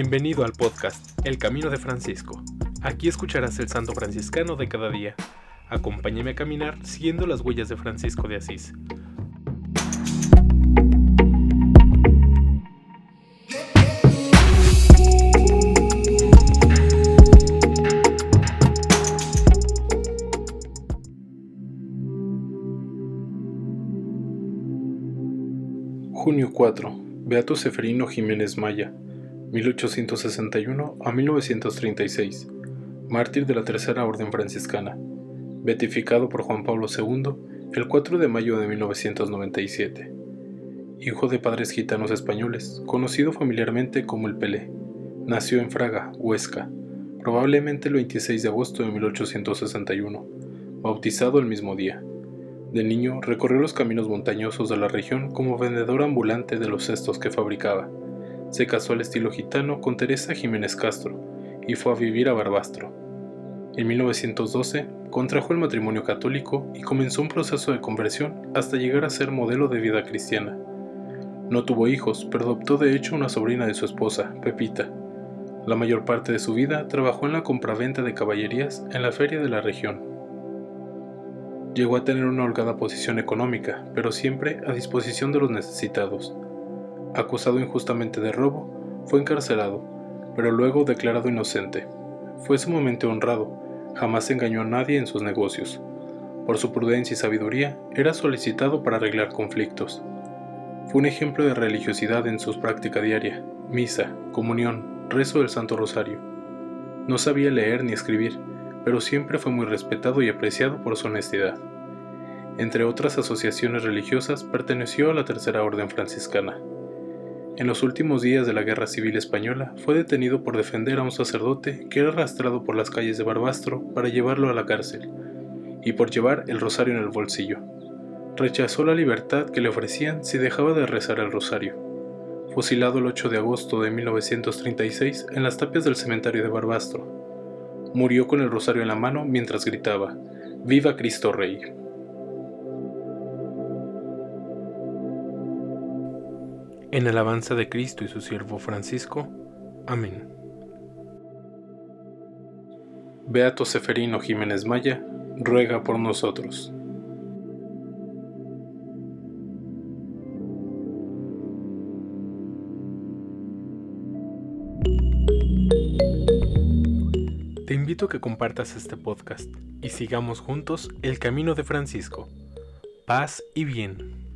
Bienvenido al podcast El Camino de Francisco. Aquí escucharás el santo franciscano de cada día. Acompáñame a caminar siguiendo las huellas de Francisco de Asís. Junio 4. Beato Seferino Jiménez Maya, 1861 a 1936, mártir de la Tercera Orden Franciscana, beatificado por Juan Pablo II el 4 de mayo de 1997. Hijo de padres gitanos españoles, conocido familiarmente como el Pelé, nació en Fraga, Huesca, probablemente el 26 de agosto de 1861, bautizado el mismo día. De niño recorrió los caminos montañosos de la región como vendedor ambulante de los cestos que fabricaba. Se casó al estilo gitano con Teresa Jiménez Castro y fue a vivir a Barbastro. En 1912 contrajo el matrimonio católico y comenzó un proceso de conversión hasta llegar a ser modelo de vida cristiana. No tuvo hijos, pero adoptó de hecho una sobrina de su esposa, Pepita. La mayor parte de su vida trabajó en la compraventa de caballerías en la feria de la región. Llegó a tener una holgada posición económica, pero siempre a disposición de los necesitados. Acusado injustamente de robo, fue encarcelado, pero luego declarado inocente. Fue sumamente honrado, jamás engañó a nadie en sus negocios. Por su prudencia y sabiduría, era solicitado para arreglar conflictos. Fue un ejemplo de religiosidad en su práctica diaria, misa, comunión, rezo del Santo Rosario. No sabía leer ni escribir, pero siempre fue muy respetado y apreciado por su honestidad. Entre otras asociaciones religiosas, perteneció a la Tercera Orden Franciscana. En los últimos días de la Guerra Civil Española, fue detenido por defender a un sacerdote que era arrastrado por las calles de Barbastro para llevarlo a la cárcel, y por llevar el rosario en el bolsillo. Rechazó la libertad que le ofrecían si dejaba de rezar el rosario. Fusilado el 8 de agosto de 1936 en las tapias del cementerio de Barbastro, murió con el rosario en la mano mientras gritaba, Viva Cristo Rey. En alabanza de Cristo y su siervo Francisco. Amén. Beato Seferino Jiménez Maya, ruega por nosotros. Te invito a que compartas este podcast y sigamos juntos el camino de Francisco. Paz y bien.